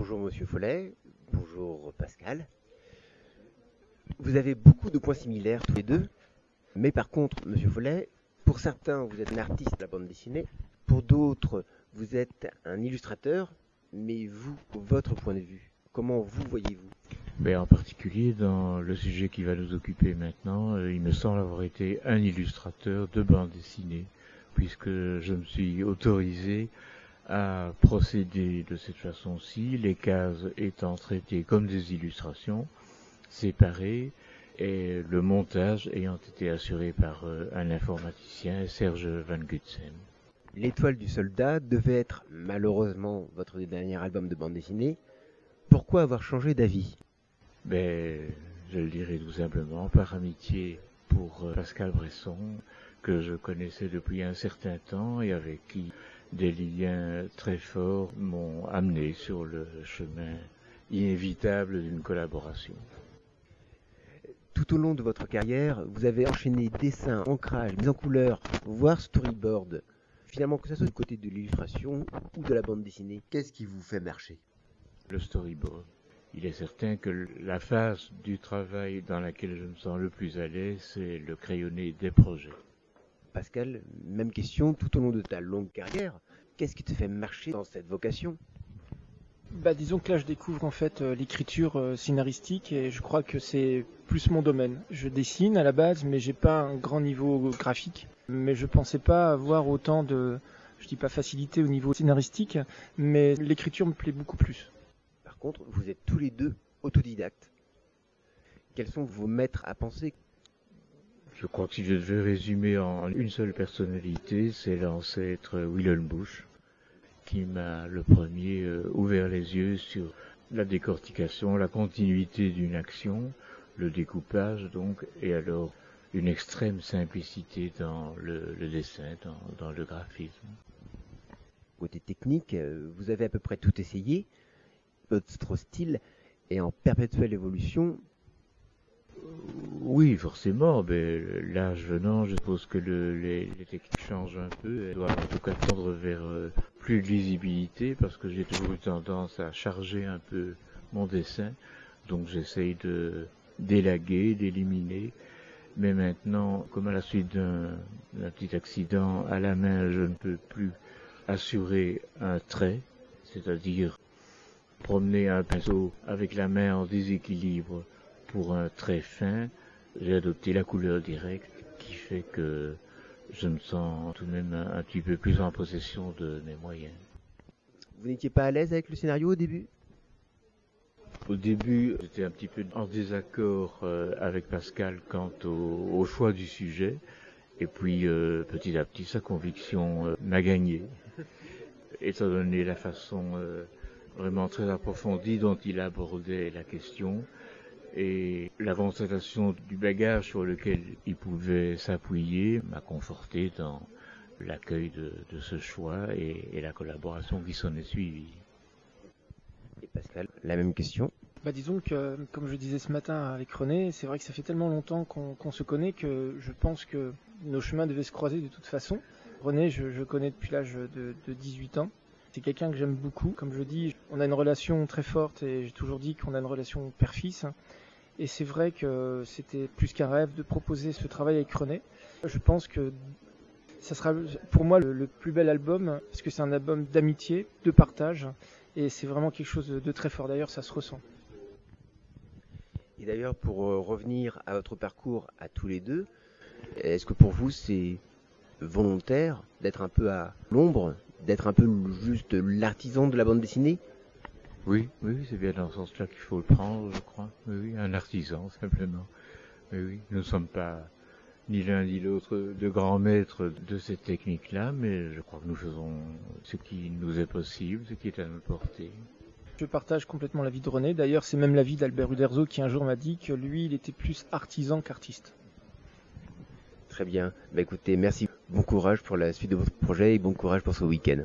Bonjour Monsieur Follet, bonjour Pascal. Vous avez beaucoup de points similaires tous les deux, mais par contre, Monsieur Follet, pour certains, vous êtes un artiste de la bande dessinée, pour d'autres, vous êtes un illustrateur, mais vous, votre point de vue, comment vous voyez-vous? Ben, En particulier, dans le sujet qui va nous occuper maintenant, euh, il me semble avoir été un illustrateur de bande dessinée, puisque je me suis autorisé à procéder de cette façon-ci, les cases étant traitées comme des illustrations, séparées, et le montage ayant été assuré par euh, un informaticien, Serge Van Gutsen. L'étoile du soldat devait être malheureusement votre dernier album de bande dessinée. Pourquoi avoir changé d'avis? Ben, je le dirais tout simplement par amitié pour euh, Pascal Bresson, que je connaissais depuis un certain temps et avec qui des liens très forts m'ont amené sur le chemin inévitable d'une collaboration. Tout au long de votre carrière, vous avez enchaîné dessin, ancrage, mise en couleur, voire storyboard. Finalement, que ce soit du côté de l'illustration ou de la bande dessinée, qu'est-ce qui vous fait marcher? Le storyboard. Il est certain que la phase du travail dans laquelle je me sens le plus à l'aise, c'est le crayonné des projets. Pascal, même question, tout au long de ta longue carrière, qu'est-ce qui te fait marcher dans cette vocation? Bah, disons que là je découvre en fait euh, l'écriture euh, scénaristique et je crois que c'est plus mon domaine. Je dessine à la base mais j'ai pas un grand niveau graphique. Mais je pensais pas avoir autant de, je dis pas facilité au niveau scénaristique, mais l'écriture me plaît beaucoup plus. Contre, vous êtes tous les deux autodidactes. Quels sont vos maîtres à penser? Je crois que si je devais résumer en une seule personnalité, c'est l'ancêtre Willem Bush qui m'a le premier euh, ouvert les yeux sur la décortication, la continuité d'une action, le découpage donc, et alors une extrême simplicité dans le, dessin, dans, le graphisme. Côté technique, euh, vous avez à peu près tout essayé. Votre style est en perpétuelle évolution. Oui, forcément. Mais l'âge venant, je suppose que les, techniques changent un peu. Elles doivent en tout cas tendre vers euh, plus de visibilité parce que j'ai toujours eu tendance à charger un peu mon dessin. Donc j'essaye de d'élaguer, d'éliminer. Mais maintenant, comme à la suite d'un petit accident à la main, je ne peux plus assurer un trait, c'est-à-dire promener un pinceau avec la main en déséquilibre pour un trait fin. J'ai adopté la couleur directe qui fait que je me sens tout de même un, petit peu plus en possession de mes moyens. Vous n'étiez pas à l'aise avec le scénario au début? Au début, j'étais un petit peu en désaccord euh, avec Pascal quant au, choix du sujet. Et puis, euh, petit à petit, sa conviction euh, m'a gagné. Étant donné la façon vraiment très approfondie dont il abordait la question, et la ventilation du bagage sur lequel il pouvait s'appuyer m'a conforté dans l'accueil de, ce choix et, la collaboration qui s'en est suivie. Et Pascal, la même question? Bah disons que, comme je disais ce matin avec René, c'est vrai que ça fait tellement longtemps qu'on se connaît que je pense que nos chemins devaient se croiser de toute façon. René, je, je connais depuis l'âge de, de 18 ans. C'est quelqu'un que j'aime beaucoup. Comme je dis, on a une relation très forte et j'ai toujours dit qu'on a une relation père-fils. Et c'est vrai que c'était plus qu'un rêve de proposer ce travail avec René. Je pense que ça sera pour moi le, plus bel album parce que c'est un album d'amitié, de partage et c'est vraiment quelque chose de très fort. D'ailleurs, ça se ressent. Et d'ailleurs, pour euh, revenir à votre parcours à tous les deux, est-ce que pour vous c'est volontaire d'être un peu à l'ombre d'être un peu juste l'artisan de la bande dessinée Oui, oui, c'est bien dans ce sens-là qu'il faut le prendre, je crois. Oui, oui, un artisan simplement. Oui, oui, nous ne sommes pas ni l'un ni l'autre de grands maîtres de cette technique-là, mais je crois que nous faisons ce qui nous est possible, ce qui est à notre portée. Je partage complètement l'avis de René. D'ailleurs, c'est même l'avis d'Albert Uderzo qui un jour m'a dit que lui, il était plus artisan qu'artiste. Très bien. Bah écoutez, merci. Bon courage pour la suite de votre projet et bon courage pour ce week-end.